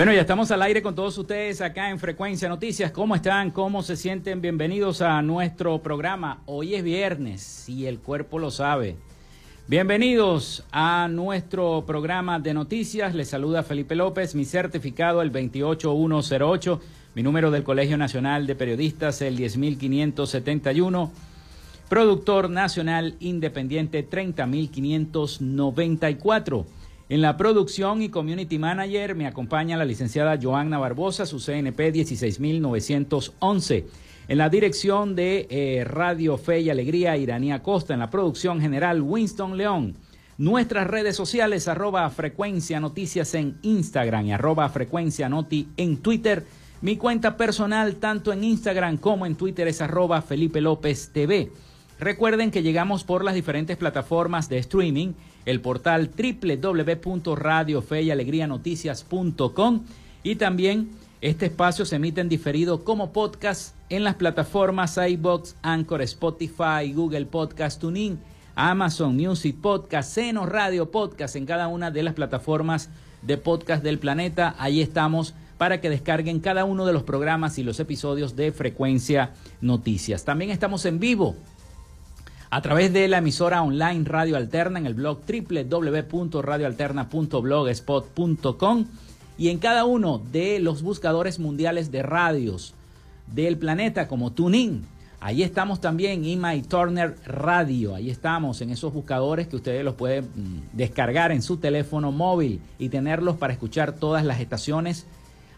Bueno, ya estamos al aire con todos ustedes acá en Frecuencia Noticias. ¿Cómo están? ¿Cómo se sienten? Bienvenidos a nuestro programa. Hoy es viernes y el cuerpo lo sabe. Bienvenidos a nuestro programa de noticias. Les saluda Felipe López, mi certificado el 28108, mi número del Colegio Nacional de Periodistas el 10571, productor nacional independiente 30594. En la producción y community manager me acompaña la licenciada Joanna Barbosa, su CNP 16911. En la dirección de eh, Radio Fe y Alegría, Iranía Costa. En la producción general, Winston León. Nuestras redes sociales, arroba frecuencia noticias en Instagram y arroba frecuencia noti en Twitter. Mi cuenta personal, tanto en Instagram como en Twitter, es arroba Felipe López TV. Recuerden que llegamos por las diferentes plataformas de streaming el portal www.radiofeyalegrianoticias.com y también este espacio se emite en diferido como podcast en las plataformas iBox, Anchor, Spotify, Google Podcast, TuneIn, Amazon Music Podcast, Seno Radio Podcast en cada una de las plataformas de podcast del planeta. Ahí estamos para que descarguen cada uno de los programas y los episodios de Frecuencia Noticias. También estamos en vivo a través de la emisora online Radio Alterna en el blog www.radioalterna.blogspot.com y en cada uno de los buscadores mundiales de radios del planeta como TuneIn. Ahí estamos también, y Turner Radio. Ahí estamos en esos buscadores que ustedes los pueden mm, descargar en su teléfono móvil y tenerlos para escuchar todas las estaciones.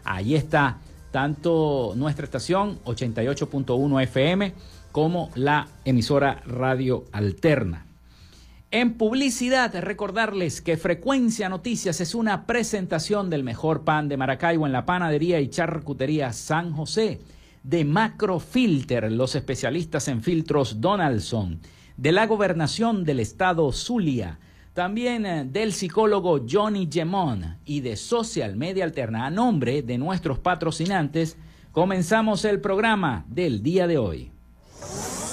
Ahí está tanto nuestra estación 88.1 FM como la emisora Radio Alterna. En publicidad, recordarles que Frecuencia Noticias es una presentación del mejor pan de Maracaibo en la panadería y charcutería San José, de Macrofilter, los especialistas en filtros Donaldson, de la gobernación del estado Zulia, también eh, del psicólogo Johnny Gemón y de Social Media Alterna. A nombre de nuestros patrocinantes, comenzamos el programa del día de hoy. Yes.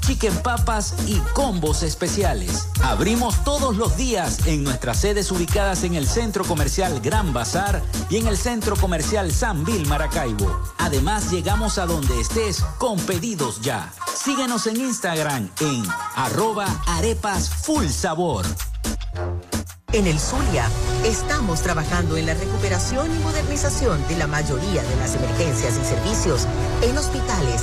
chicken papas y combos especiales. Abrimos todos los días en nuestras sedes ubicadas en el Centro Comercial Gran Bazar y en el Centro Comercial San Vil Maracaibo. Además, llegamos a donde estés con pedidos ya. Síguenos en Instagram en arroba arepas full sabor. En el Zulia, estamos trabajando en la recuperación y modernización de la mayoría de las emergencias y servicios en hospitales,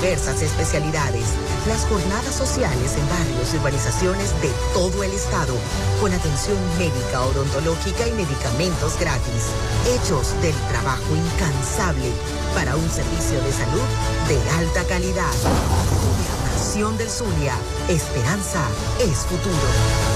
diversas especialidades, las jornadas sociales en barrios y urbanizaciones de todo el estado, con atención médica, odontológica y medicamentos gratis, hechos del trabajo incansable para un servicio de salud de alta calidad. Gobernación del Zulia, esperanza es futuro.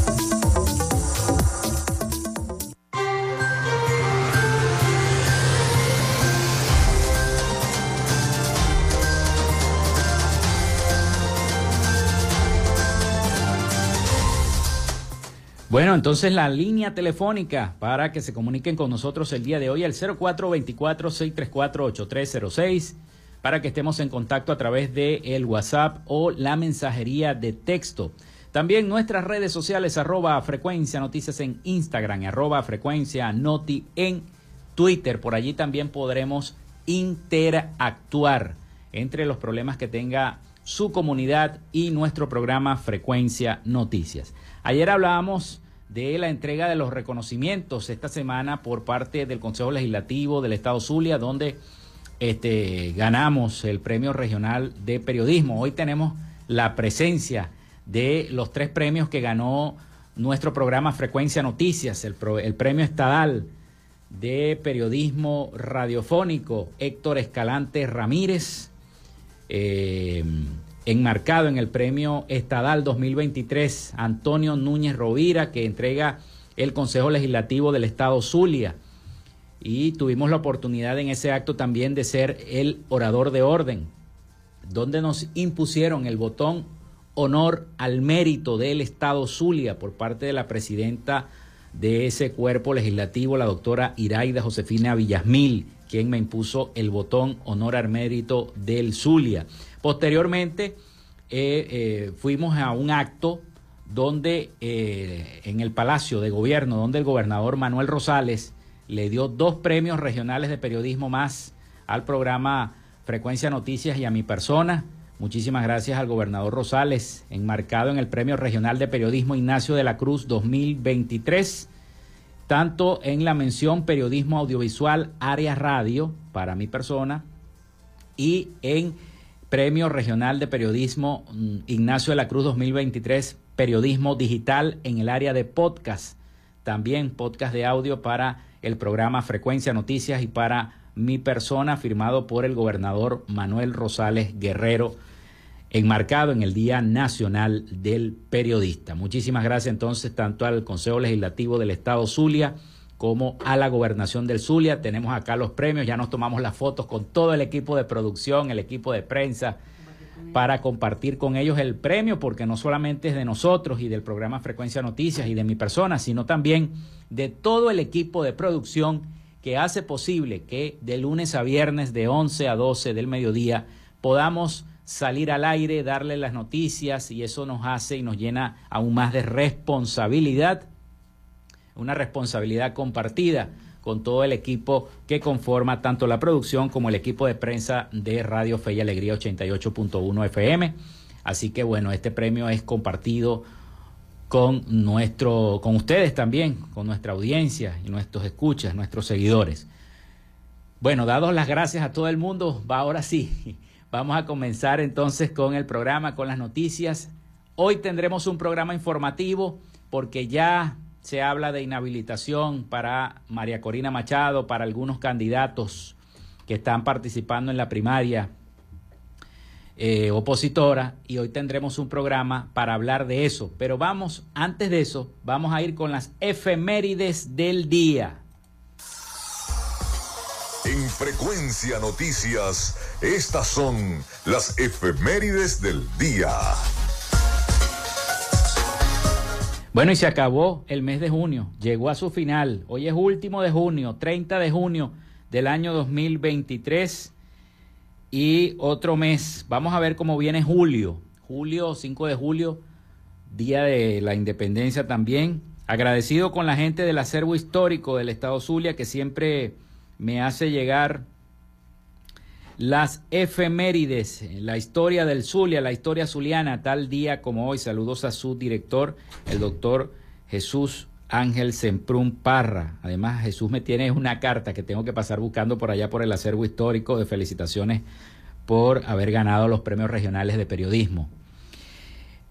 Bueno, entonces la línea telefónica para que se comuniquen con nosotros el día de hoy, el 0424-634-8306, para que estemos en contacto a través de el WhatsApp o la mensajería de texto. También nuestras redes sociales, arroba frecuencia noticias en Instagram, arroba frecuencia noti en Twitter. Por allí también podremos interactuar entre los problemas que tenga su comunidad y nuestro programa Frecuencia Noticias. Ayer hablábamos de la entrega de los reconocimientos esta semana por parte del Consejo Legislativo del Estado Zulia, donde este, ganamos el Premio Regional de Periodismo. Hoy tenemos la presencia de los tres premios que ganó nuestro programa Frecuencia Noticias, el, el Premio Estadal de Periodismo Radiofónico, Héctor Escalante Ramírez. Eh, enmarcado en el Premio Estadal 2023 Antonio Núñez Rovira, que entrega el Consejo Legislativo del Estado Zulia. Y tuvimos la oportunidad en ese acto también de ser el orador de orden, donde nos impusieron el botón honor al mérito del Estado Zulia por parte de la presidenta de ese cuerpo legislativo, la doctora Iraida Josefina Villasmil, quien me impuso el botón honor al mérito del Zulia. Posteriormente eh, eh, fuimos a un acto donde eh, en el Palacio de Gobierno, donde el gobernador Manuel Rosales le dio dos premios regionales de periodismo más al programa Frecuencia Noticias y a mi persona. Muchísimas gracias al gobernador Rosales, enmarcado en el Premio Regional de Periodismo Ignacio de la Cruz 2023, tanto en la mención Periodismo Audiovisual Área Radio para mi persona y en Premio Regional de Periodismo mm, Ignacio de la Cruz 2023, Periodismo Digital en el área de podcast. También podcast de audio para el programa Frecuencia Noticias y para mi persona, firmado por el gobernador Manuel Rosales Guerrero, enmarcado en el Día Nacional del Periodista. Muchísimas gracias entonces tanto al Consejo Legislativo del Estado Zulia como a la Gobernación del Zulia. Tenemos acá los premios, ya nos tomamos las fotos con todo el equipo de producción, el equipo de prensa, para compartir con ellos el premio, porque no solamente es de nosotros y del programa Frecuencia Noticias y de mi persona, sino también de todo el equipo de producción que hace posible que de lunes a viernes de 11 a 12 del mediodía podamos salir al aire, darle las noticias y eso nos hace y nos llena aún más de responsabilidad, una responsabilidad compartida con todo el equipo que conforma tanto la producción como el equipo de prensa de Radio Fe y Alegría 88.1 FM. Así que bueno, este premio es compartido con nuestro, con ustedes también, con nuestra audiencia y nuestros escuchas, nuestros seguidores. Bueno, dados las gracias a todo el mundo, va ahora sí. Vamos a comenzar entonces con el programa, con las noticias. Hoy tendremos un programa informativo porque ya se habla de inhabilitación para María Corina Machado, para algunos candidatos que están participando en la primaria eh, opositora y hoy tendremos un programa para hablar de eso. Pero vamos, antes de eso, vamos a ir con las efemérides del día. En Frecuencia Noticias, estas son las efemérides del día. Bueno, y se acabó el mes de junio, llegó a su final. Hoy es último de junio, 30 de junio del año 2023 y otro mes. Vamos a ver cómo viene julio. Julio, 5 de julio, día de la independencia también. Agradecido con la gente del acervo histórico del Estado Zulia que siempre me hace llegar las efemérides, la historia del Zulia, la historia zuliana, tal día como hoy. Saludos a su director, el doctor Jesús Ángel Semprún Parra. Además, Jesús me tiene una carta que tengo que pasar buscando por allá por el acervo histórico de felicitaciones por haber ganado los premios regionales de periodismo.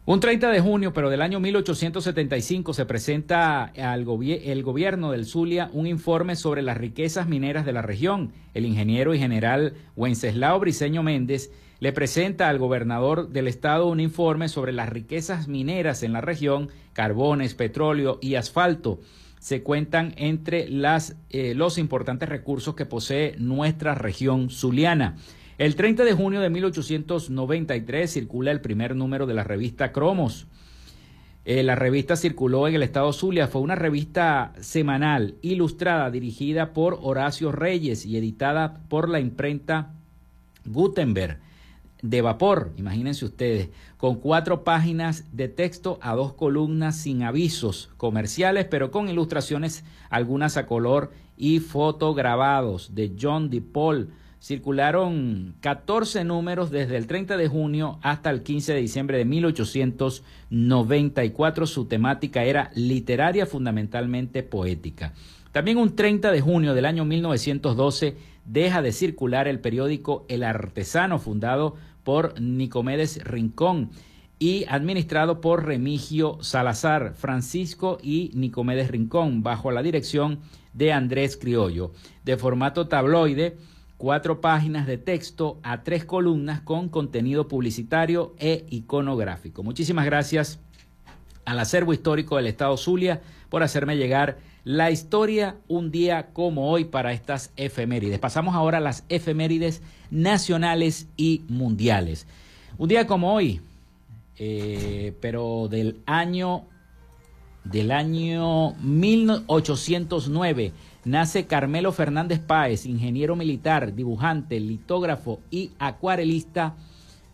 Un 30 de junio, pero del año 1875, se presenta al el gobierno del Zulia un informe sobre las riquezas mineras de la región. El ingeniero y general Wenceslao Briceño Méndez le presenta al gobernador del estado un informe sobre las riquezas mineras en la región, carbones, petróleo y asfalto. Se cuentan entre las, eh, los importantes recursos que posee nuestra región zuliana. El 30 de junio de 1893 circula el primer número de la revista Cromos. Eh, la revista circuló en el estado Zulia, fue una revista semanal, ilustrada, dirigida por Horacio Reyes y editada por la imprenta Gutenberg de vapor, imagínense ustedes, con cuatro páginas de texto a dos columnas sin avisos comerciales, pero con ilustraciones, algunas a color y fotograbados de John DePaul. Circularon 14 números desde el 30 de junio hasta el 15 de diciembre de 1894. Su temática era literaria, fundamentalmente poética. También un 30 de junio del año 1912 deja de circular el periódico El Artesano, fundado por Nicomedes Rincón y administrado por Remigio Salazar, Francisco y Nicomedes Rincón, bajo la dirección de Andrés Criollo. De formato tabloide, cuatro páginas de texto a tres columnas con contenido publicitario e iconográfico. Muchísimas gracias al acervo histórico del Estado Zulia por hacerme llegar la historia un día como hoy para estas efemérides. Pasamos ahora a las efemérides nacionales y mundiales. Un día como hoy, eh, pero del año del año 1809 nace Carmelo Fernández Páez, ingeniero militar, dibujante, litógrafo y acuarelista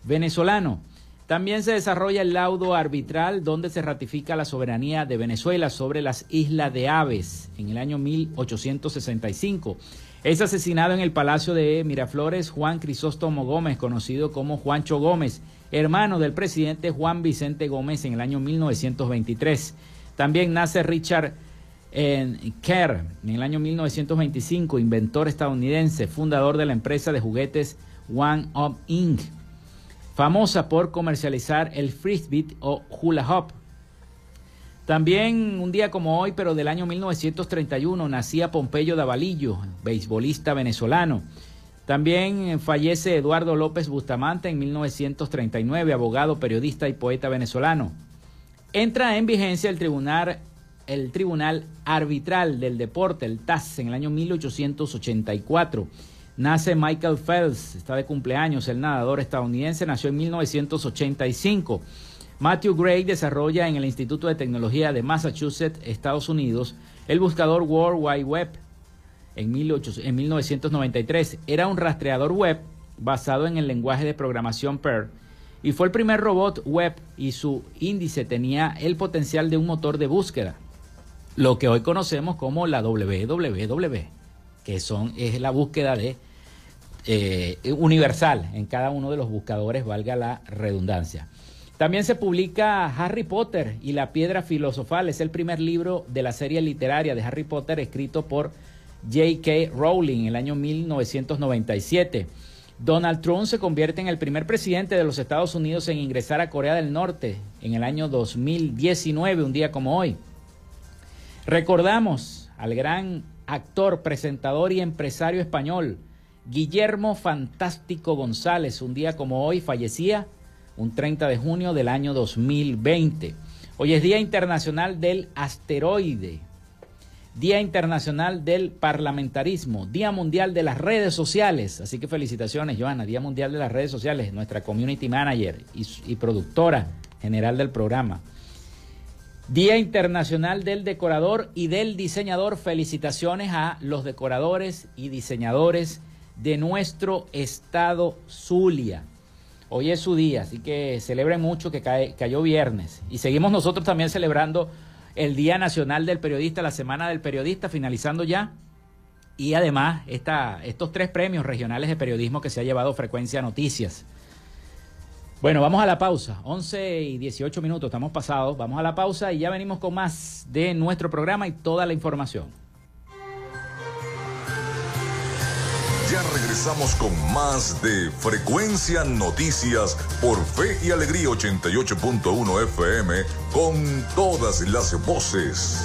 venezolano. También se desarrolla el laudo arbitral donde se ratifica la soberanía de Venezuela sobre las Islas de Aves en el año 1865. Es asesinado en el Palacio de Miraflores Juan Crisóstomo Gómez, conocido como Juancho Gómez, hermano del presidente Juan Vicente Gómez en el año 1923. También nace Richard eh, Kerr en el año 1925, inventor estadounidense, fundador de la empresa de juguetes One Up Inc. famosa por comercializar el frisbee o hula hoop. También un día como hoy, pero del año 1931, nacía Pompeyo Davalillo, beisbolista venezolano. También fallece Eduardo López Bustamante en 1939, abogado, periodista y poeta venezolano. Entra en vigencia el tribunal, el tribunal Arbitral del Deporte, el TAS, en el año 1884. Nace Michael Phelps, está de cumpleaños, el nadador estadounidense, nació en 1985. Matthew Gray desarrolla en el Instituto de Tecnología de Massachusetts, Estados Unidos, el buscador World Wide Web en, en 1993. Era un rastreador web basado en el lenguaje de programación Perl y fue el primer robot web y su índice tenía el potencial de un motor de búsqueda, lo que hoy conocemos como la www, que son, es la búsqueda de eh, universal en cada uno de los buscadores, valga la redundancia. También se publica Harry Potter y la piedra filosofal. Es el primer libro de la serie literaria de Harry Potter escrito por J.K. Rowling en el año 1997. Donald Trump se convierte en el primer presidente de los Estados Unidos en ingresar a Corea del Norte en el año 2019, un día como hoy. Recordamos al gran actor, presentador y empresario español Guillermo Fantástico González, un día como hoy fallecía, un 30 de junio del año 2020. Hoy es Día Internacional del Asteroide, Día Internacional del Parlamentarismo, Día Mundial de las Redes Sociales. Así que felicitaciones, Joana, Día Mundial de las Redes Sociales, nuestra community manager y, y productora general del programa. Día Internacional del Decorador y del Diseñador. Felicitaciones a los decoradores y diseñadores de nuestro estado Zulia. Hoy es su día, así que celebren mucho que cayó viernes. Y seguimos nosotros también celebrando el Día Nacional del Periodista, la Semana del Periodista, finalizando ya. Y además estos tres premios regionales de periodismo que se ha llevado Frecuencia Noticias. Bueno, vamos a la pausa. 11 y 18 minutos, estamos pasados. Vamos a la pausa y ya venimos con más de nuestro programa y toda la información. Ya regresamos con más de Frecuencia Noticias por Fe y Alegría 88.1 FM con todas las voces.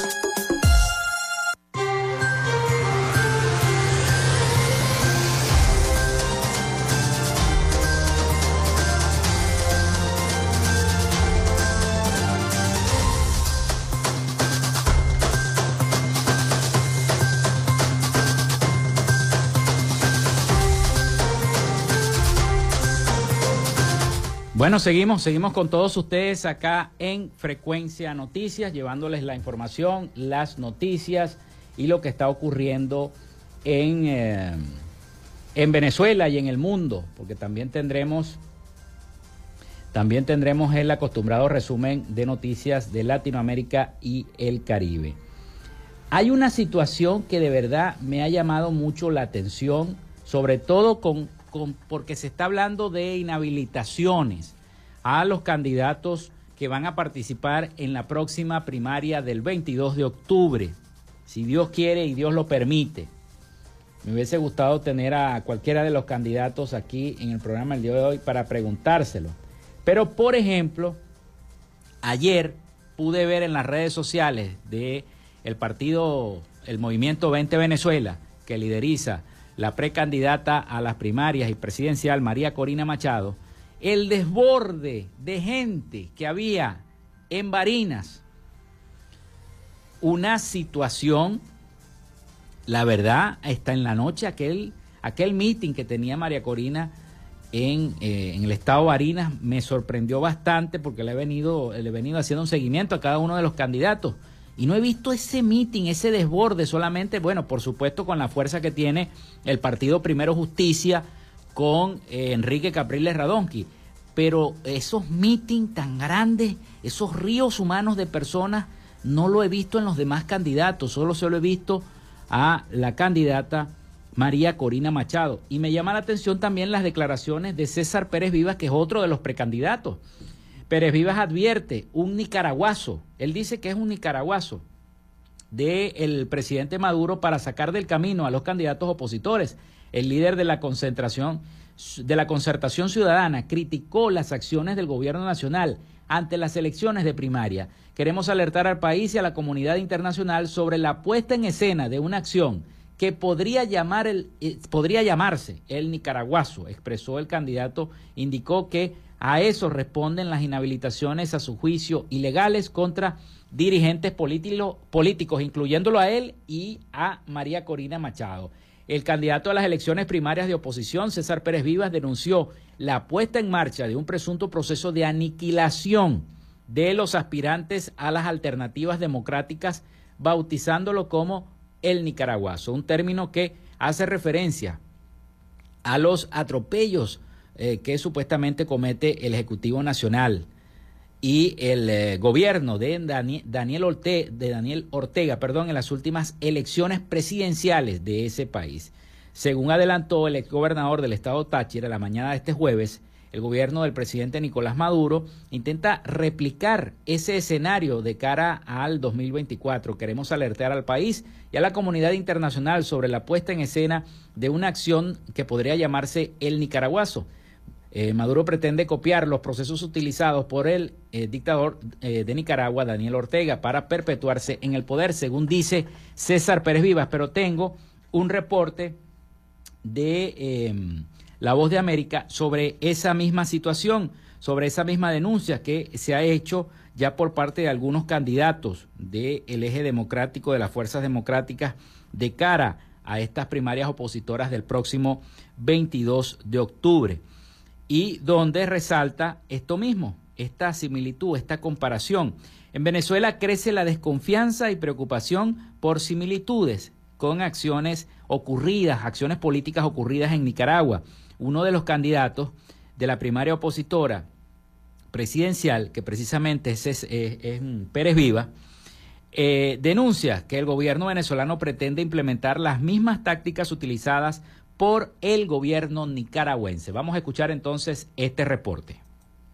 Bueno, seguimos, seguimos con todos ustedes acá en Frecuencia Noticias, llevándoles la información, las noticias y lo que está ocurriendo en, eh, en Venezuela y en el mundo, porque también tendremos, también tendremos el acostumbrado resumen de noticias de Latinoamérica y el Caribe. Hay una situación que de verdad me ha llamado mucho la atención, sobre todo con porque se está hablando de inhabilitaciones a los candidatos que van a participar en la próxima primaria del 22 de octubre, si Dios quiere y Dios lo permite. Me hubiese gustado tener a cualquiera de los candidatos aquí en el programa el día de hoy para preguntárselo. Pero, por ejemplo, ayer pude ver en las redes sociales de el partido, el Movimiento 20 Venezuela, que lideriza la precandidata a las primarias y presidencial María Corina Machado, el desborde de gente que había en Barinas, una situación, la verdad, está en la noche aquel, aquel meeting que tenía María Corina en, eh, en, el estado Barinas me sorprendió bastante porque le he, venido, le he venido haciendo un seguimiento a cada uno de los candidatos. Y no he visto ese meeting, ese desborde solamente, bueno, por supuesto con la fuerza que tiene el partido Primero Justicia con eh, Enrique Capriles Radonqui. Pero esos meetings tan grandes, esos ríos humanos de personas, no lo he visto en los demás candidatos, solo se lo he visto a la candidata María Corina Machado. Y me llama la atención también las declaraciones de César Pérez Vivas, que es otro de los precandidatos. Pérez Vivas advierte, un nicaragüazo, él dice que es un nicaragüazo del presidente Maduro para sacar del camino a los candidatos opositores. El líder de la concentración de la concertación ciudadana criticó las acciones del gobierno nacional ante las elecciones de primaria. Queremos alertar al país y a la comunidad internacional sobre la puesta en escena de una acción que podría, llamar el, eh, podría llamarse el nicaragüazo, expresó el candidato, indicó que a eso responden las inhabilitaciones a su juicio ilegales contra dirigentes políticos, incluyéndolo a él y a María Corina Machado. El candidato a las elecciones primarias de oposición, César Pérez Vivas, denunció la puesta en marcha de un presunto proceso de aniquilación de los aspirantes a las alternativas democráticas, bautizándolo como el nicaragüazo, un término que hace referencia a los atropellos eh, que supuestamente comete el Ejecutivo Nacional y el eh, gobierno de Daniel, Ortega, de Daniel Ortega perdón, en las últimas elecciones presidenciales de ese país. Según adelantó el exgobernador del estado Táchira la mañana de este jueves, el gobierno del presidente Nicolás Maduro intenta replicar ese escenario de cara al 2024. Queremos alertar al país y a la comunidad internacional sobre la puesta en escena de una acción que podría llamarse el nicaragüazo. Eh, Maduro pretende copiar los procesos utilizados por el eh, dictador eh, de Nicaragua, Daniel Ortega, para perpetuarse en el poder, según dice César Pérez Vivas. Pero tengo un reporte de em, la Voz de América sobre esa misma situación, sobre esa misma denuncia que se ha hecho ya por parte de algunos candidatos del eje democrático, de las fuerzas democráticas, de cara a estas primarias opositoras del próximo 22 de octubre. Y donde resalta esto mismo, esta similitud, esta comparación. En Venezuela crece la desconfianza y preocupación por similitudes con acciones ocurridas, acciones políticas ocurridas en Nicaragua uno de los candidatos de la primaria opositora presidencial, que precisamente es, Pérez Viva, eh, denuncia que el gobierno venezolano pretende implementar las mismas tácticas utilizadas por el gobierno nicaragüense. Vamos a escuchar entonces este reporte.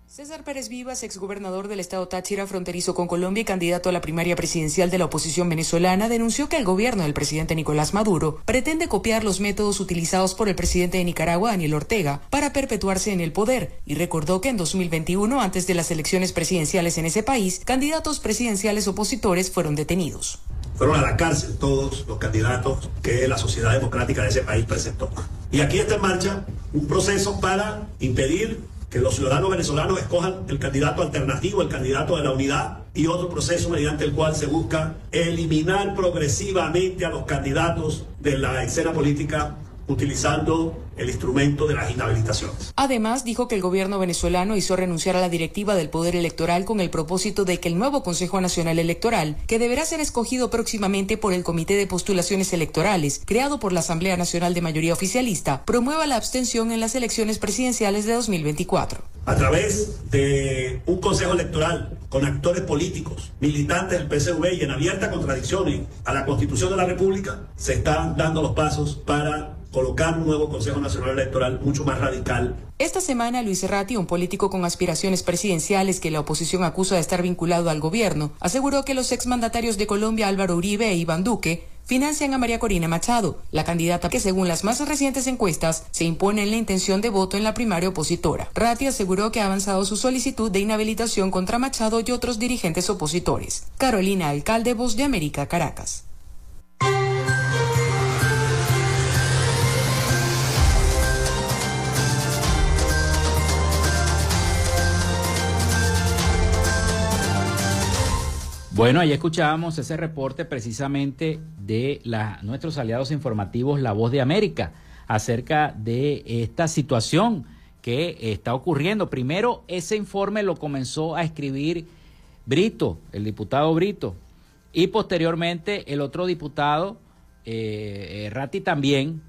César Pérez Vivas, exgobernador del estado Táchira, fronterizo con Colombia y candidato a la primaria presidencial de la oposición venezolana, denunció que el gobierno del presidente Nicolás Maduro pretende copiar los métodos utilizados por el presidente de Nicaragua, Daniel Ortega, para perpetuarse en el poder, y recordó que en 2021, antes de las elecciones presidenciales en ese país, candidatos presidenciales opositores fueron detenidos. Fueron a la cárcel todos los candidatos que la sociedad democrática de ese país presentó. Y aquí está en marcha un proceso para impedir que los ciudadanos venezolanos escojan el candidato alternativo, el candidato de la unidad y otro proceso mediante el cual se busca eliminar progresivamente a los candidatos de la escena política utilizando el instrumento de las inhabilitaciones. Además, dijo que el gobierno venezolano hizo renunciar a la directiva del Poder Electoral con el propósito de que el nuevo Consejo Nacional Electoral, que deberá ser escogido próximamente por el Comité de Postulaciones Electorales, creado por la Asamblea Nacional de Mayoría Oficialista, promueva la abstención en las elecciones presidenciales de 2024. A través de un Consejo Electoral con actores políticos, militantes del PSV y en abierta contradicción a la Constitución de la República, se están dando los pasos para colocar un nuevo Consejo Nacional Electoral mucho más radical. Esta semana, Luis Serrati, un político con aspiraciones presidenciales que la oposición acusa de estar vinculado al gobierno, aseguró que los exmandatarios de Colombia Álvaro Uribe e Iván Duque financian a María Corina Machado, la candidata que según las más recientes encuestas se impone en la intención de voto en la primaria opositora. Ratti aseguró que ha avanzado su solicitud de inhabilitación contra Machado y otros dirigentes opositores. Carolina Alcalde, Voz de América, Caracas. Bueno, ahí escuchábamos ese reporte precisamente de la, nuestros aliados informativos La Voz de América acerca de esta situación que está ocurriendo. Primero, ese informe lo comenzó a escribir Brito, el diputado Brito, y posteriormente el otro diputado, eh, eh Ratti también,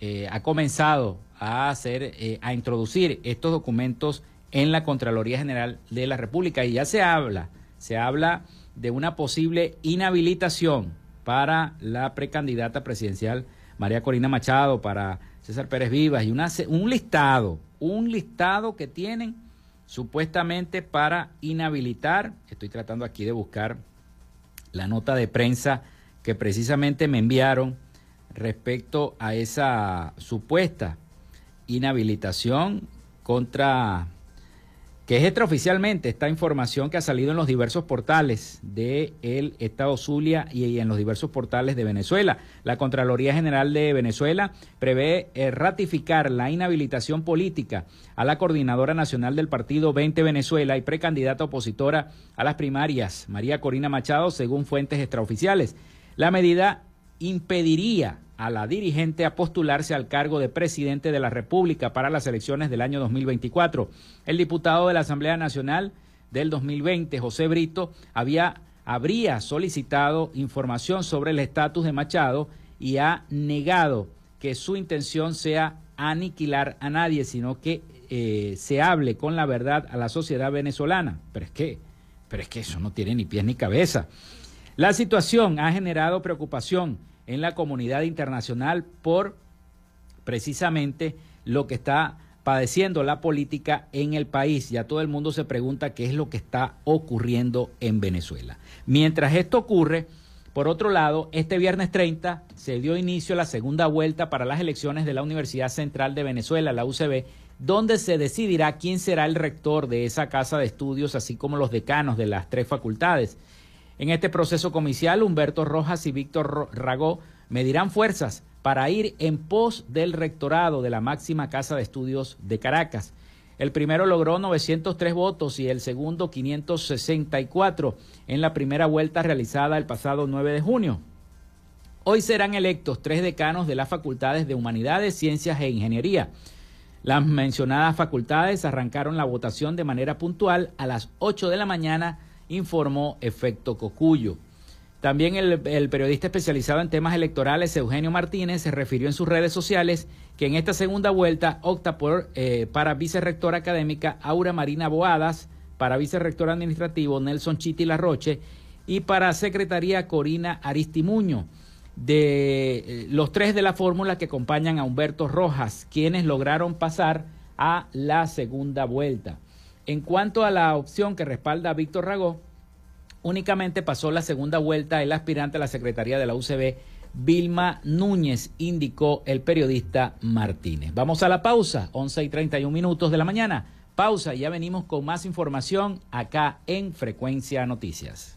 eh, ha comenzado a hacer, eh, a introducir estos documentos en la Contraloría General de la República y ya se habla, se habla de una posible inhabilitación para la precandidata presidencial María Corina Machado, para César Pérez Vivas y una, un listado, un listado que tienen supuestamente para inhabilitar, estoy tratando aquí de buscar la nota de prensa que precisamente me enviaron respecto a esa supuesta inhabilitación contra que es extraoficialmente esta información que ha salido en los diversos portales del el Estado Zulia y en los diversos portales de Venezuela. La Contraloría General de Venezuela prevé eh, ratificar la inhabilitación política a la coordinadora nacional del partido 20 Venezuela y precandidata opositora a las primarias, María Corina Machado, según fuentes extraoficiales. La medida impediría a la dirigente a postularse al cargo de presidente de la República para las elecciones del año 2024. El diputado de la Asamblea Nacional del 2020, José Brito, había, habría solicitado información sobre el estatus de Machado y ha negado que su intención sea aniquilar a nadie, sino que eh, se hable con la verdad a la sociedad venezolana. Pero es que, pero es que eso no tiene ni pies ni cabeza. La situación ha generado preocupación en la comunidad internacional por precisamente lo que está padeciendo la política en el país. Ya todo el mundo se pregunta qué es lo que está ocurriendo en Venezuela. Mientras esto ocurre, por otro lado, este viernes 30 se dio inicio a la segunda vuelta para las elecciones de la Universidad Central de Venezuela, la UCB, donde se decidirá quién será el rector de esa casa de estudios, así como los decanos de las tres facultades. En este proceso comicial, Humberto Rojas y Víctor Ragó medirán fuerzas para ir en pos del rectorado de la máxima casa de estudios de Caracas. El primero logró 903 votos y el segundo 564 en la primera vuelta realizada el pasado 9 de junio. Hoy serán electos tres decanos de las facultades de Humanidades, Ciencias e Ingeniería. Las mencionadas facultades arrancaron la votación de manera puntual a las 8 de la mañana informó Efecto Cocuyo. También el, periodista especializado en temas electorales, Eugenio Martínez, se refirió en sus redes sociales que en esta segunda vuelta opta por eh, para vicerrectora académica Aura Marina Boadas, para vicerrector administrativo Nelson Chiti Larroche y para secretaría Corina Aristimuño. De eh, los tres de la fórmula que acompañan a Humberto Rojas, quienes lograron pasar a la segunda vuelta. En cuanto a la opción que respalda a Víctor Ragó, únicamente pasó la segunda vuelta el aspirante a la Secretaría de la UCB, Vilma Núñez, indicó el periodista Martínez. Vamos a la pausa, 11 y 31 minutos de la mañana. Pausa ya venimos con más información acá en Frecuencia Noticias.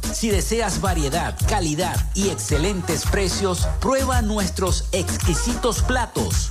Si deseas variedad, calidad y excelentes precios, prueba nuestros exquisitos platos.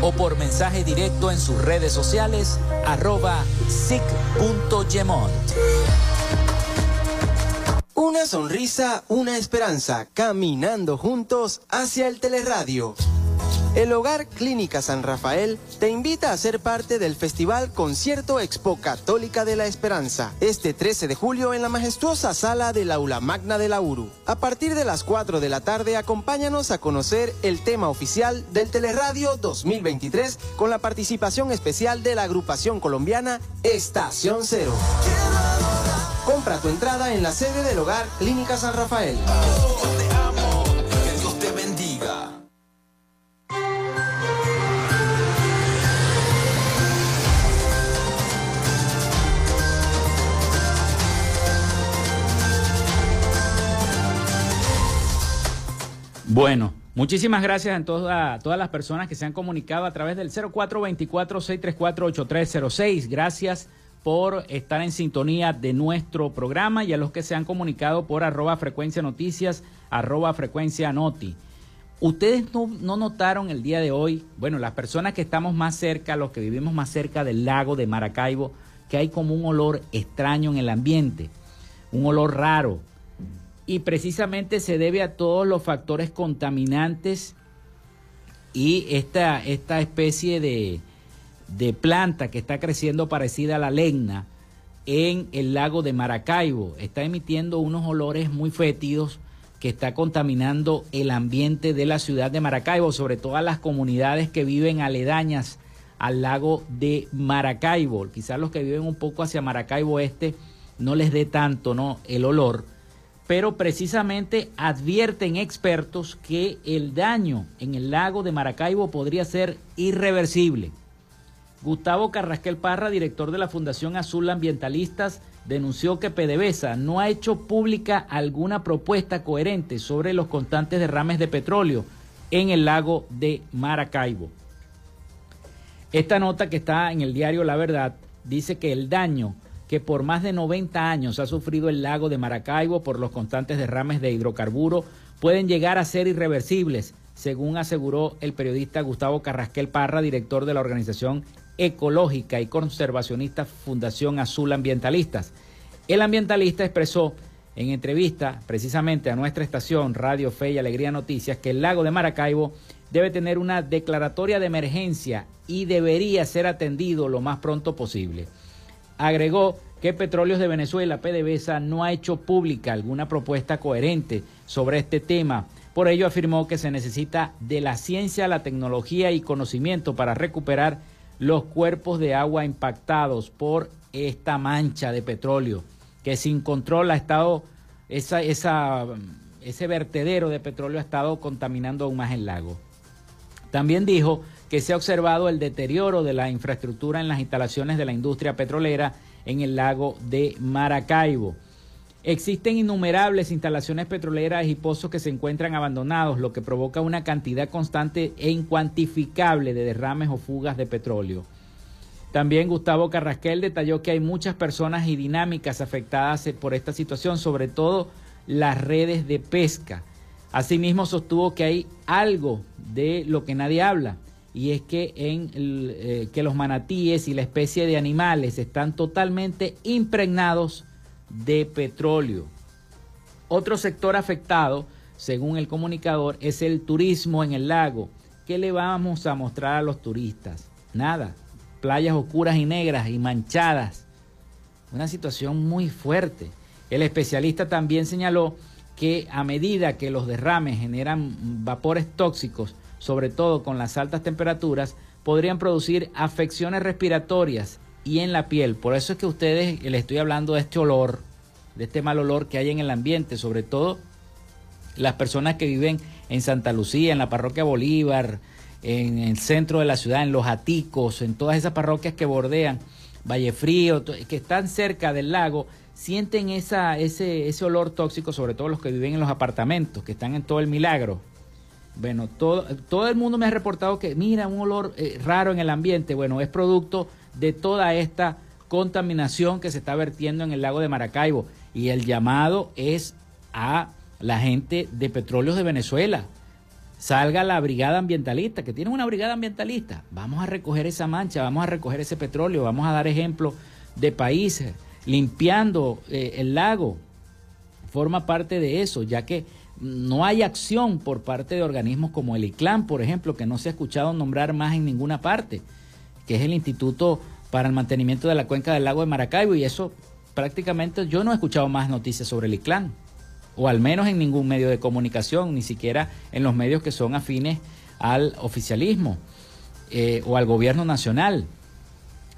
o por mensaje directo en sus redes sociales arroba sic.gemont. Una sonrisa, una esperanza, caminando juntos hacia el teleradio. El Hogar Clínica San Rafael te invita a ser parte del Festival Concierto Expo Católica de la Esperanza, este 13 de julio en la majestuosa sala del Aula Magna de la URU. A partir de las 4 de la tarde, acompáñanos a conocer el tema oficial del Teleradio 2023 con la participación especial de la agrupación colombiana Estación Cero. Compra tu entrada en la sede del Hogar Clínica San Rafael. Bueno, muchísimas gracias a, toda- a todas las personas que se han comunicado a través del 0424-634-8306. Gracias por estar en sintonía de nuestro programa y a los que se han comunicado por arroba frecuencia noticias, arroba frecuencia noti. Ustedes no, no notaron el día de hoy, bueno, las personas que estamos más cerca, los que vivimos más cerca del lago de Maracaibo, que hay como un olor extraño en el ambiente, un olor raro, y precisamente se debe a todos los factores contaminantes y esta, esta especie de, de planta que está creciendo parecida a la legna en el lago de Maracaibo. Está emitiendo unos olores muy fétidos que está contaminando el ambiente de la ciudad de Maracaibo, sobre todo a las comunidades que viven aledañas al lago de Maracaibo. Quizás los que viven un poco hacia Maracaibo Este no les dé tanto ¿no? el olor, pero precisamente advierten expertos que el daño en el lago de Maracaibo podría ser irreversible. Gustavo Carrasquel Parra, director de la Fundación Azul Ambientalistas, denunció que PDVSA no ha hecho pública alguna propuesta coherente sobre los constantes derrames de petróleo en el lago de Maracaibo. Esta nota que está en el diario La Verdad dice que el daño que por más de 90 años ha sufrido el lago de Maracaibo por los constantes derrames de hidrocarburo pueden llegar a ser irreversibles, según aseguró el periodista Gustavo Carrasquel Parra, director de la organización ecológica y conservacionista Fundación Azul Ambientalistas. El ambientalista expresó en entrevista precisamente a nuestra estación Radio Fe y Alegría Noticias que el lago de Maracaibo debe tener una declaratoria de emergencia y debería ser atendido lo más pronto posible. Agregó que Petróleos de Venezuela, PDVSA, no ha hecho pública alguna propuesta coherente sobre este tema. Por ello afirmó que se necesita de la ciencia, la tecnología y conocimiento para recuperar los cuerpos de agua impactados por esta mancha de petróleo, que sin control ha estado, esa, ese vertedero de petróleo ha estado contaminando aún más el lago. También dijo que se ha observado el deterioro de la infraestructura en las instalaciones de la industria petrolera en el lago de Maracaibo. Existen innumerables instalaciones petroleras y pozos que se encuentran abandonados, lo que provoca una cantidad constante e incuantificable de derrames o fugas de petróleo. También Gustavo Carrasquel detalló que hay muchas personas y dinámicas afectadas por esta situación, sobre todo las redes de pesca. Asimismo sostuvo que hay algo de lo que nadie habla, y es que, en eh, que los manatíes y la especie de animales están totalmente impregnados de petróleo. Otro sector afectado, según el comunicador, es el turismo en el lago. ¿Qué le vamos a mostrar a los turistas? Nada. Playas oscuras y negras y manchadas. Una situación muy fuerte. El especialista también señaló que a medida que los derrames generan vapores tóxicos, sobre todo con las altas temperaturas, podrían producir afecciones respiratorias y en la piel. Por eso es que a ustedes les estoy hablando de este olor, de este mal olor que hay en el ambiente, sobre todo las personas que viven en Santa Lucía, en la parroquia Bolívar, en el centro de la ciudad, en Los Aticos, en todas esas parroquias que bordean Valle Frío, que están cerca del lago, sienten esa, ese, ese olor tóxico, sobre todo los que viven en los apartamentos, que están en todo el milagro. Bueno, todo, todo el mundo me ha reportado que, mira, un olor eh, raro en el ambiente. Bueno, es producto de toda esta contaminación que se está vertiendo en el lago de Maracaibo. Y el llamado es a la gente de Petróleos de Venezuela. Salga la brigada ambientalista, que tiene una brigada ambientalista. Vamos a recoger esa mancha, vamos a recoger ese petróleo, vamos a dar ejemplo de países limpiando eh, el lago. Forma parte de eso, ya que no hay acción por parte de organismos como el ICLAN, por ejemplo, que no se ha escuchado nombrar más en ninguna parte, que es el Instituto para el Mantenimiento de la Cuenca del Lago de Maracaibo, y eso prácticamente yo no he escuchado más noticias sobre el ICLAN o al menos en ningún medio de comunicación, ni siquiera en los medios que son afines al oficialismo eh, o al gobierno nacional.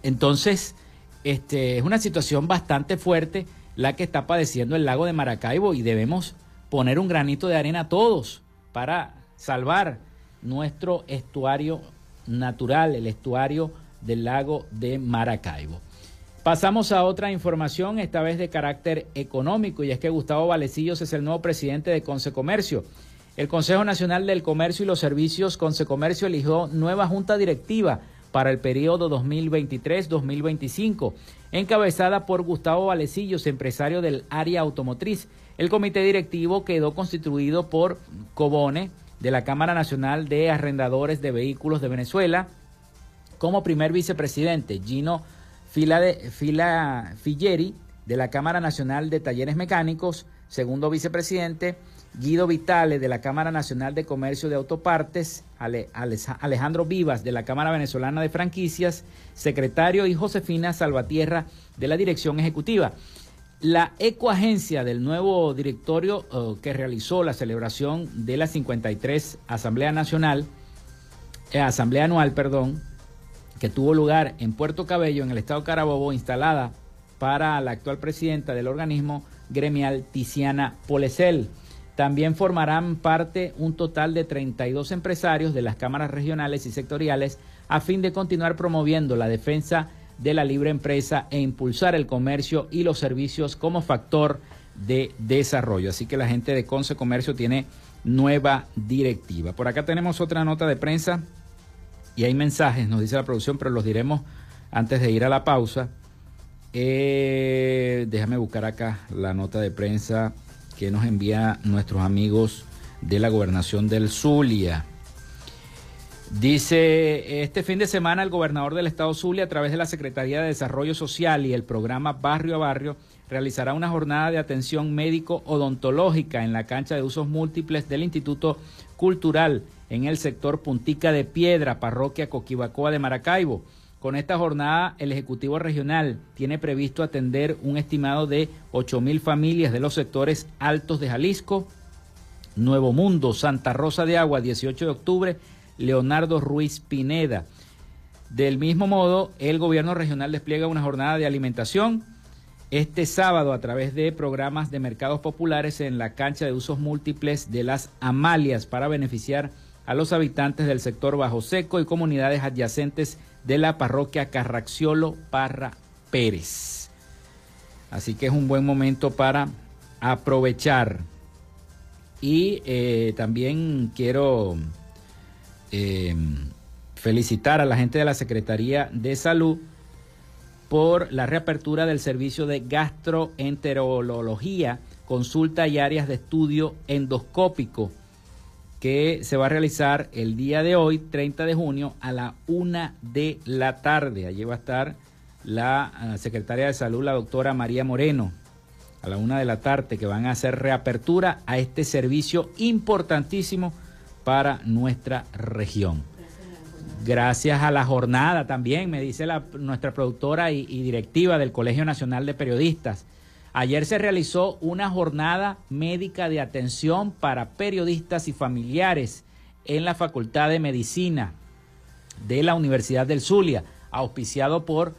Entonces, este, es una situación bastante fuerte la que está padeciendo el lago de Maracaibo y debemos poner un granito de arena todos para salvar nuestro estuario natural, el estuario del lago de Maracaibo. Pasamos a otra información, esta vez de carácter económico, y es que Gustavo Valecillos es el nuevo presidente de Consecomercio. El Consejo Nacional del Comercio y los Servicios Consecomercio eligió nueva junta directiva para el periodo 2023-2025, encabezada por Gustavo Valecillos, empresario del área automotriz. El comité directivo quedó constituido por Cobone, de la Cámara Nacional de Arrendadores de Vehículos de Venezuela, como primer vicepresidente, Gino Fila, de, Fila Figeri, de la Cámara Nacional de Talleres Mecánicos, segundo vicepresidente, Guido Vitale, de la Cámara Nacional de Comercio de Autopartes, Alejandro Vivas, de la Cámara Venezolana de Franquicias, secretario, y Josefina Salvatierra, de la Dirección Ejecutiva. La ecoagencia del nuevo directorio eh, que realizó la celebración de la 53 Asamblea Nacional, eh, Asamblea Anual, perdón, que tuvo lugar en Puerto Cabello, en el estado Carabobo, instalada para la actual presidenta del organismo gremial Tiziana Polecel. También formarán parte un total de 32 empresarios de las cámaras regionales y sectoriales a fin de continuar promoviendo la defensa de la libre empresa e impulsar el comercio y los servicios como factor de desarrollo. Así que la gente de Conce Comercio tiene nueva directiva. Por acá tenemos otra nota de prensa y hay mensajes, nos dice la producción, pero los diremos antes de ir a la pausa. Eh, déjame buscar acá la nota de prensa que nos envía nuestros amigos de la gobernación del Zulia. Dice, este fin de semana el gobernador del estado Zulia, a través de la Secretaría de Desarrollo Social y el programa Barrio a Barrio, realizará una jornada de atención médico-odontológica en la cancha de usos múltiples del Instituto Cultural en el sector Puntica de Piedra, parroquia Coquibacoa de Maracaibo. Con esta jornada, el Ejecutivo Regional tiene previsto atender un estimado de 8 mil familias de los sectores altos de Jalisco, Nuevo Mundo, Santa Rosa de Agua, 18 de octubre, Leonardo Ruiz Pineda. Del mismo modo, el gobierno regional despliega una jornada de alimentación este sábado a través de programas de mercados populares en la cancha de usos múltiples de las Amalias para beneficiar a los habitantes del sector Bajo Seco y comunidades adyacentes de la parroquia Carracciolo Parra Pérez. Así que es un buen momento para aprovechar. Y eh, también quiero eh, felicitar a la gente de la Secretaría de Salud por la reapertura del servicio de gastroenterología, consulta y áreas de estudio endoscópico que se va a realizar el día de hoy, 30 de junio, a la una de la tarde. Allí va a estar la ah, secretaria de salud, la doctora María Moreno, a la una de la tarde, que van a hacer reapertura a este servicio importantísimo para nuestra región. Gracias a la jornada también, me dice nuestra productora y directiva del Colegio Nacional de Periodistas Ayer se realizó una jornada médica de atención para periodistas y familiares en la Facultad de Medicina de la Universidad del Zulia, auspiciado por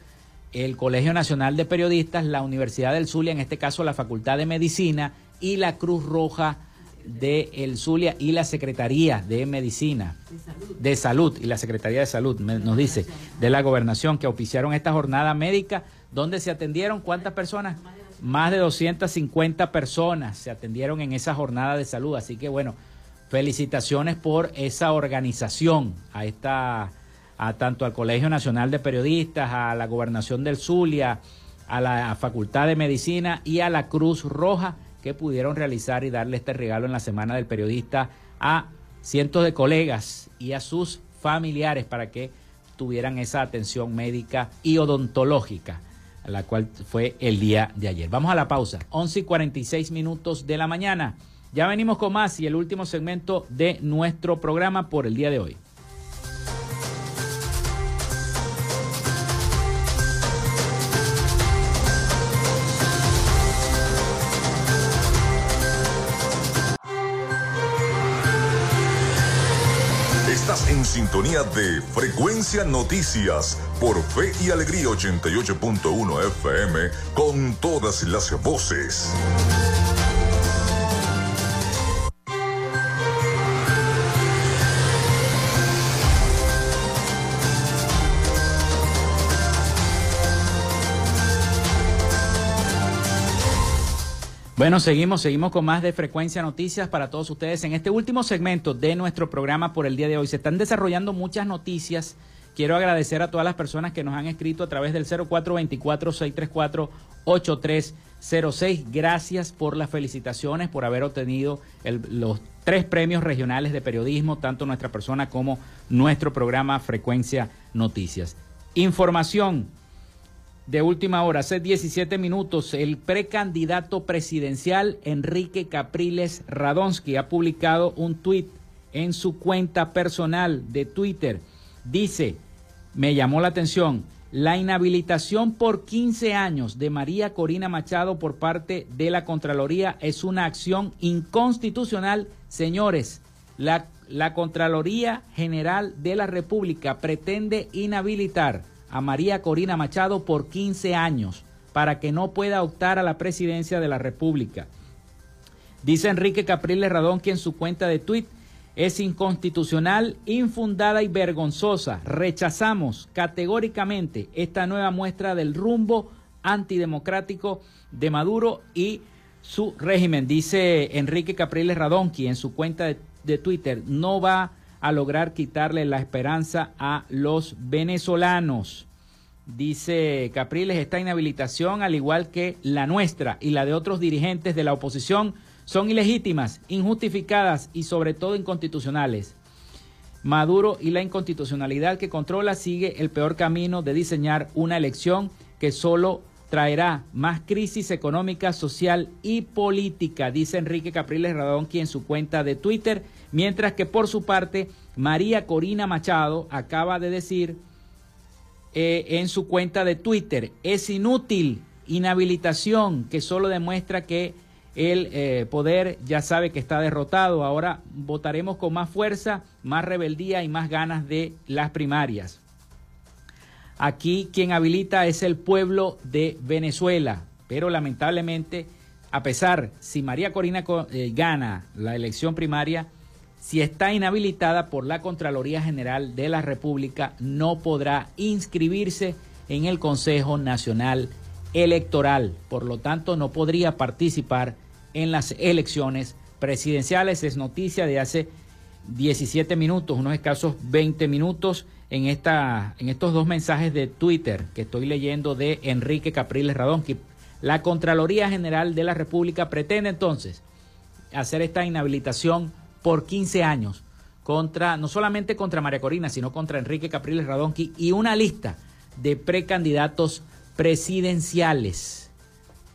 el Colegio Nacional de Periodistas, la Universidad del Zulia, en este caso la Facultad de Medicina y la Cruz Roja de el Zulia y la Secretaría de Medicina, de Salud, de Salud y la Secretaría de Salud, nos dice, de la Gobernación, que auspiciaron esta jornada médica, donde se atendieron cuántas personas? Más de 250 personas se atendieron en esa jornada de salud, así que bueno, felicitaciones por esa organización, a esta, a tanto al Colegio Nacional de Periodistas, a la Gobernación del Zulia, a la Facultad de Medicina y a la Cruz Roja que pudieron realizar y darle este regalo en la Semana del Periodista a cientos de colegas y a sus familiares para que tuvieran esa atención médica y odontológica la cual fue el día de ayer. Vamos a la pausa, 11 y 46 minutos de la mañana. Ya venimos con más y el último segmento de nuestro programa por el día de hoy. en sintonía de Frecuencia Noticias por Fe y Alegría 88.1 FM con todas las voces. Bueno, seguimos, seguimos con más de Frecuencia Noticias para todos ustedes. En este último segmento de nuestro programa por el día de hoy se están desarrollando muchas noticias. Quiero agradecer a todas las personas que nos han escrito a través del 0424-634-8306. Gracias por las felicitaciones, por haber obtenido los tres premios regionales de periodismo, tanto nuestra persona como nuestro programa Frecuencia Noticias. Información de última hora, hace 17 minutos, el precandidato presidencial Enrique Capriles Radonsky ha publicado un tuit en su cuenta personal de Twitter. Dice, me llamó la atención, la inhabilitación por 15 años de María Corina Machado por parte de la Contraloría es una acción inconstitucional. Señores, la, la Contraloría General de la República pretende inhabilitar a María Corina Machado por 15 años para que no pueda optar a la presidencia de la República. Dice Enrique Capriles Radón que en su cuenta de Twitter es inconstitucional, infundada y vergonzosa. Rechazamos categóricamente esta nueva muestra del rumbo antidemocrático de Maduro y su régimen. Dice Enrique Capriles Radonqui en su cuenta de, de Twitter, no va a lograr quitarle la esperanza a los venezolanos. Dice Capriles, esta inhabilitación, al igual que la nuestra y la de otros dirigentes de la oposición, son ilegítimas, injustificadas y sobre todo inconstitucionales. Maduro y la inconstitucionalidad que controla sigue el peor camino de diseñar una elección que solo traerá más crisis económica, social y política, dice Enrique Capriles Radón, quien en su cuenta de Twitter, mientras que por su parte María Corina Machado acaba de decir eh, en su cuenta de Twitter, es inútil inhabilitación que solo demuestra que el eh, poder ya sabe que está derrotado. Ahora votaremos con más fuerza, más rebeldía y más ganas de las primarias. Aquí quien habilita es el pueblo de Venezuela, pero lamentablemente, a pesar, si María Corina eh, gana la elección primaria, si está inhabilitada por la Contraloría General de la República, no podrá inscribirse en el Consejo Nacional Electoral. Por lo tanto, no podría participar en las elecciones presidenciales. Es noticia de hace 17 minutos, unos escasos 20 minutos en, esta, en estos dos mensajes de Twitter que estoy leyendo de Enrique Capriles Radón, que la Contraloría General de la República pretende entonces hacer esta inhabilitación por 15 años contra, no solamente contra María Corina, sino contra Enrique Capriles Radonqui y una lista de precandidatos presidenciales.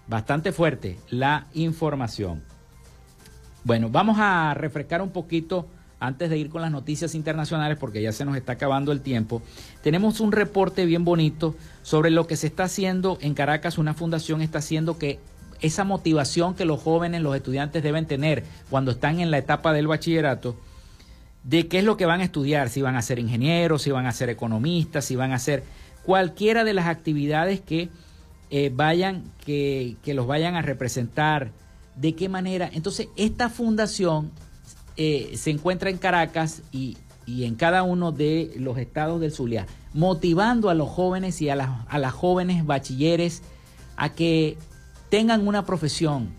Bastante fuerte la información. Bueno, vamos a refrescar un poquito antes de ir con las noticias internacionales porque ya se nos está acabando el tiempo. Tenemos un reporte bien bonito sobre lo que se está haciendo en Caracas. Una fundación está haciendo que esa motivación que los jóvenes, los estudiantes deben tener cuando están en la etapa del bachillerato, de qué es lo que van a estudiar, si van a ser ingenieros, si van a ser economistas, si van a hacer cualquiera de las actividades que eh, vayan, que, que, los vayan a representar, de qué manera. Entonces, esta fundación eh, se encuentra en Caracas y, y, en cada uno de los estados del Zulia, motivando a los jóvenes y a las, a las jóvenes bachilleres a que tengan una profesión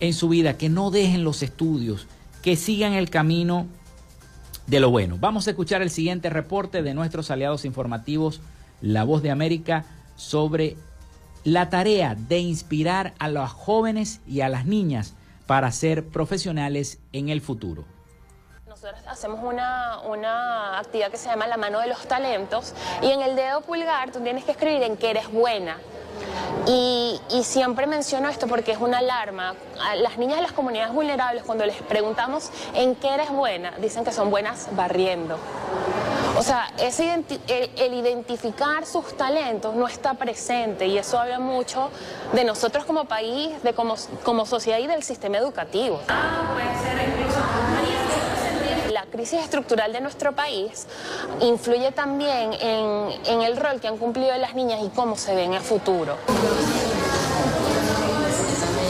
en su vida, que no dejen los estudios, que sigan el camino de lo bueno. Vamos a escuchar el siguiente reporte de nuestros aliados informativos, La Voz de América, sobre la tarea de inspirar a los jóvenes y a las niñas para ser profesionales en el futuro. Nosotros hacemos una, una, actividad que se llama la mano de los talentos y en el dedo pulgar tú tienes que escribir en qué eres buena. Y, siempre menciono esto porque es una alarma. A las niñas de las comunidades vulnerables, cuando les preguntamos en qué eres buena, dicen que son buenas barriendo. O sea, ese el, identificar sus talentos no está presente y eso habla mucho de nosotros como país, de como, como sociedad y del sistema educativo. La crisis estructural de nuestro país influye también en, en el rol que han cumplido las niñas y cómo se ven a futuro.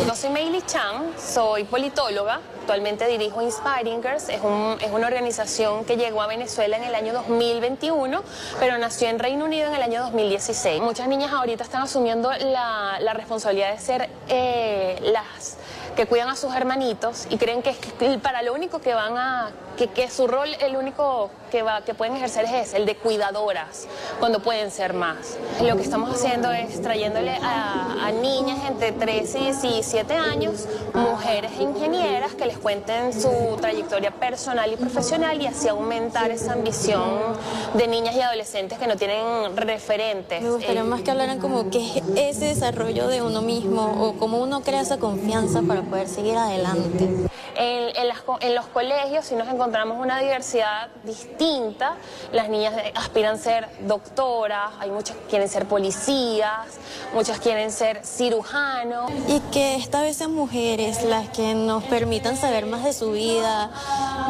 Yo soy Meili Chan, soy politóloga, actualmente dirijo Inspiringers, es, un, es, una organización que llegó a Venezuela en el año 2021, pero nació en Reino Unido en el año 2016. Muchas niñas ahorita están asumiendo la, la responsabilidad de ser eh, las que cuidan a sus hermanitos y creen que, que para lo único que van a, que, que, su rol, el único que, va, que pueden ejercer es el de cuidadoras, cuando pueden ser más. Lo que estamos haciendo es trayéndole a, a niñas entre 13 y 17 años, mujeres ingenieras que les cuenten su trayectoria personal y profesional y así aumentar esa ambición de niñas y adolescentes que no tienen referentes. Me gustaría más que hablaran como qué es ese desarrollo de uno mismo o cómo uno crea esa confianza para poder seguir adelante. En, los colegios si nos encontramos una diversidad distinta. Las niñas aspiran a ser doctoras, hay muchas que quieren ser policías, muchas quieren ser cirujanos. Y que esta vez sean mujeres las que nos permitan saber más de su vida,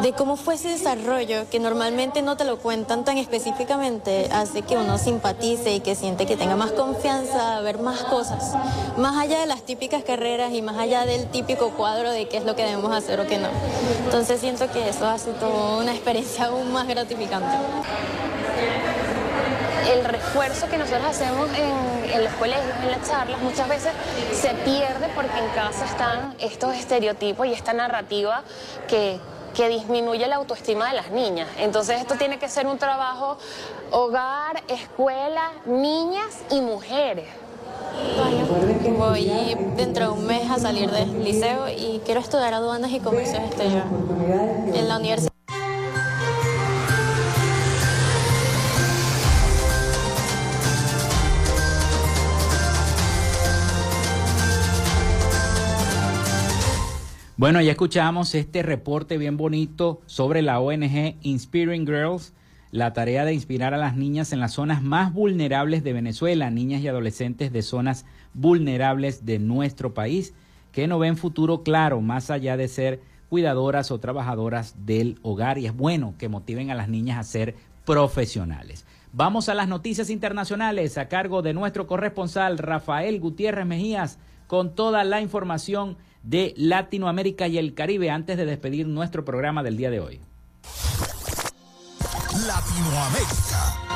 de cómo fue ese desarrollo que normalmente no te lo cuentan tan específicamente, hace que uno simpatice y que siente que tenga más confianza, a ver más cosas, más allá de las típicas carreras y más allá del típico cuadro de qué es lo que debemos hacer o qué no. Entonces siento que eso hace toda una experiencia aún más gratificante el refuerzo que nosotros hacemos en, los colegios, en las charlas, muchas veces se pierde porque en casa están estos estereotipos y esta narrativa que, que disminuye la autoestima de las niñas. Entonces esto tiene que ser un trabajo hogar, escuela, niñas y mujeres. Voy dentro de un mes a salir del liceo y quiero estudiar aduanas y comercios exteriores en la universidad. Bueno, ya escuchamos este reporte bien bonito sobre la ONG Inspiring Girls, la tarea de inspirar a las niñas en las zonas más vulnerables de Venezuela, niñas y adolescentes de zonas vulnerables de nuestro país, que no ven futuro claro más allá de ser cuidadoras o trabajadoras del hogar y es bueno que motiven a las niñas a ser profesionales. Vamos a las noticias internacionales a cargo de nuestro corresponsal Rafael Gutiérrez Mejías con toda la información de Latinoamérica y el Caribe antes de despedir nuestro programa del día de hoy. Latinoamérica.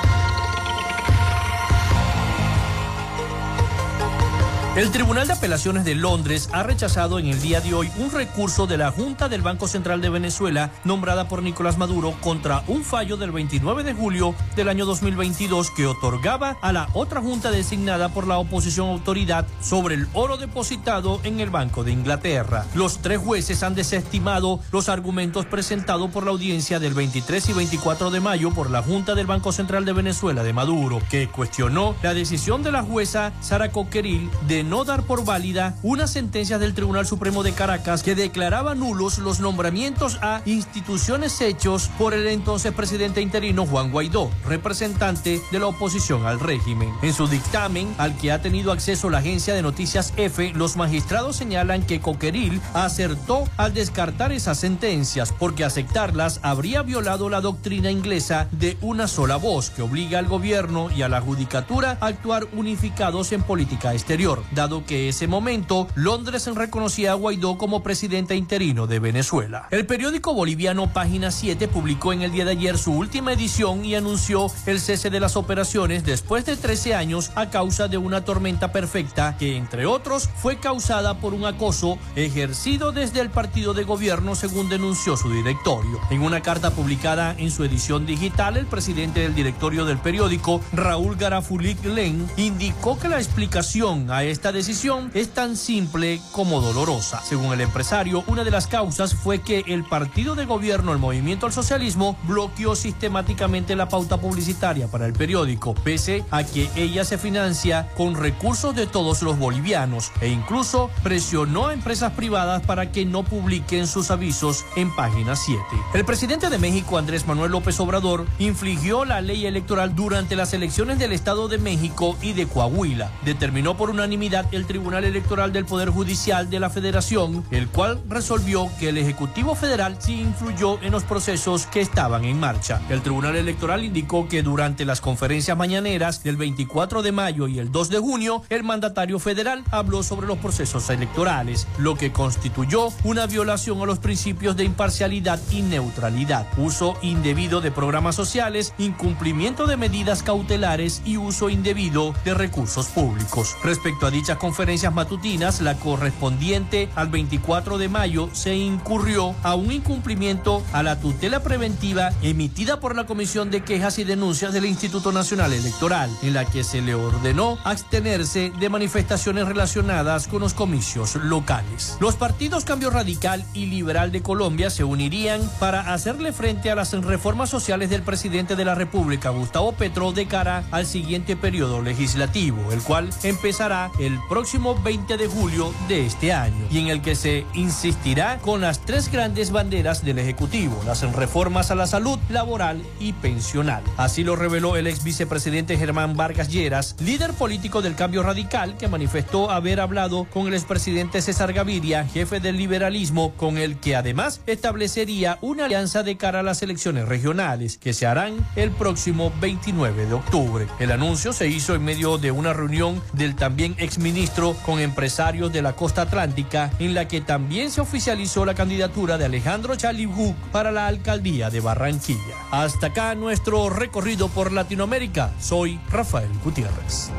El Tribunal de Apelaciones de Londres ha rechazado en el día de hoy un recurso de la Junta del Banco Central de Venezuela, nombrada por Nicolás Maduro, contra un fallo del 29 de julio del año 2022 que otorgaba a la otra junta designada por la oposición autoridad sobre el oro depositado en el Banco de Inglaterra. Los tres jueces han desestimado los argumentos presentados por la audiencia del 23 y 24 de mayo por la Junta del Banco Central de Venezuela de Maduro, que cuestionó la decisión de la jueza Sara Coqueril de no dar por válida una sentencia del Tribunal Supremo de Caracas que declaraba nulos los nombramientos a instituciones hechos por el entonces presidente interino Juan Guaidó, representante de la oposición al régimen. En su dictamen, al que ha tenido acceso la agencia de noticias F, los magistrados señalan que Coqueril acertó al descartar esas sentencias porque aceptarlas habría violado la doctrina inglesa de una sola voz que obliga al gobierno y a la judicatura a actuar unificados en política exterior dado que ese momento Londres reconocía a Guaidó como presidente interino de Venezuela. El periódico boliviano Página 7 publicó en el día de ayer su última edición y anunció el cese de las operaciones después de 13 años a causa de una tormenta perfecta que, entre otros, fue causada por un acoso ejercido desde el partido de gobierno, según denunció su directorio. En una carta publicada en su edición digital, el presidente del directorio del periódico, Raúl Garafulik Len, indicó que la explicación a esta decisión es tan simple como dolorosa. Según el empresario, una de las causas fue que el partido de gobierno, el Movimiento al Socialismo, bloqueó sistemáticamente la pauta publicitaria para el periódico, pese a que ella se financia con recursos de todos los bolivianos e incluso presionó a empresas privadas para que no publiquen sus avisos en página 7. El presidente de México, Andrés Manuel López Obrador, infligió la ley electoral durante las elecciones del Estado de México y de Coahuila. Determinó por unanimidad el Tribunal Electoral del Poder Judicial de la Federación, el cual resolvió que el Ejecutivo Federal sí influyó en los procesos que estaban en marcha. El Tribunal Electoral indicó que durante las conferencias mañaneras del 24 de mayo y el 2 de junio, el mandatario federal habló sobre los procesos electorales, lo que constituyó una violación a los principios de imparcialidad y neutralidad, uso indebido de programas sociales, incumplimiento de medidas cautelares y uso indebido de recursos públicos. Respecto a dichas conferencias matutinas, la correspondiente al 24 de mayo se incurrió a un incumplimiento a la tutela preventiva emitida por la Comisión de Quejas y Denuncias del Instituto Nacional Electoral, en la que se le ordenó abstenerse de manifestaciones relacionadas con los comicios locales. Los partidos Cambio Radical y Liberal de Colombia se unirían para hacerle frente a las reformas sociales del presidente de la República, Gustavo Petro, de cara al siguiente periodo legislativo, el cual empezará el el próximo 20 de julio de este año y en el que se insistirá con las tres grandes banderas del Ejecutivo, las reformas a la salud, laboral y pensional. Así lo reveló el ex vicepresidente Germán Vargas Lleras, líder político del cambio radical, que manifestó haber hablado con el expresidente César Gaviria, jefe del liberalismo, con el que además establecería una alianza de cara a las elecciones regionales que se harán el próximo 29 de octubre. El anuncio se hizo en medio de una reunión del también exministro con empresarios de la costa atlántica, en la que también se oficializó la candidatura de Alejandro Chalibú para la alcaldía de Barranquilla. Hasta acá nuestro recorrido por Latinoamérica. Soy Rafael Gutiérrez.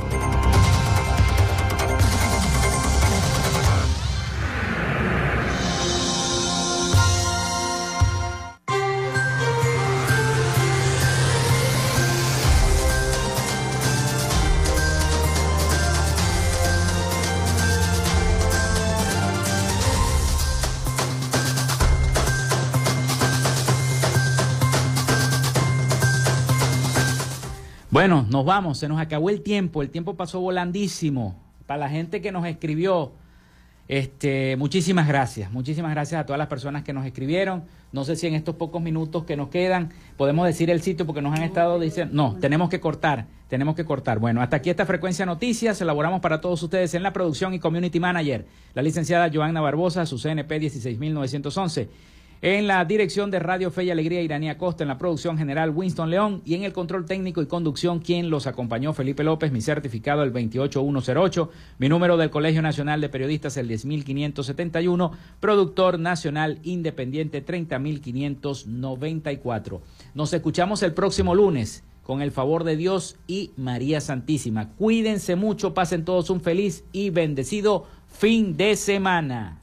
Bueno, nos vamos, se nos acabó el tiempo, el tiempo pasó volandísimo. Para la gente que nos escribió, este, muchísimas gracias, muchísimas gracias a todas las personas que nos escribieron. No sé si en estos pocos minutos que nos quedan podemos decir el sitio porque nos han estado diciendo, no, tenemos que cortar, tenemos que cortar. Bueno, hasta aquí esta frecuencia noticias, elaboramos para todos ustedes en la producción y community manager, la licenciada Joanna Barbosa, su CNP 16911. En la dirección de Radio Fe y Alegría, Iranía Costa, en la producción general Winston León y en el control técnico y conducción, quien los acompañó, Felipe López, mi certificado el 28108, mi número del Colegio Nacional de Periodistas el 10571, productor nacional independiente 30594. Nos escuchamos el próximo lunes con el favor de Dios y María Santísima. Cuídense mucho, pasen todos un feliz y bendecido fin de semana.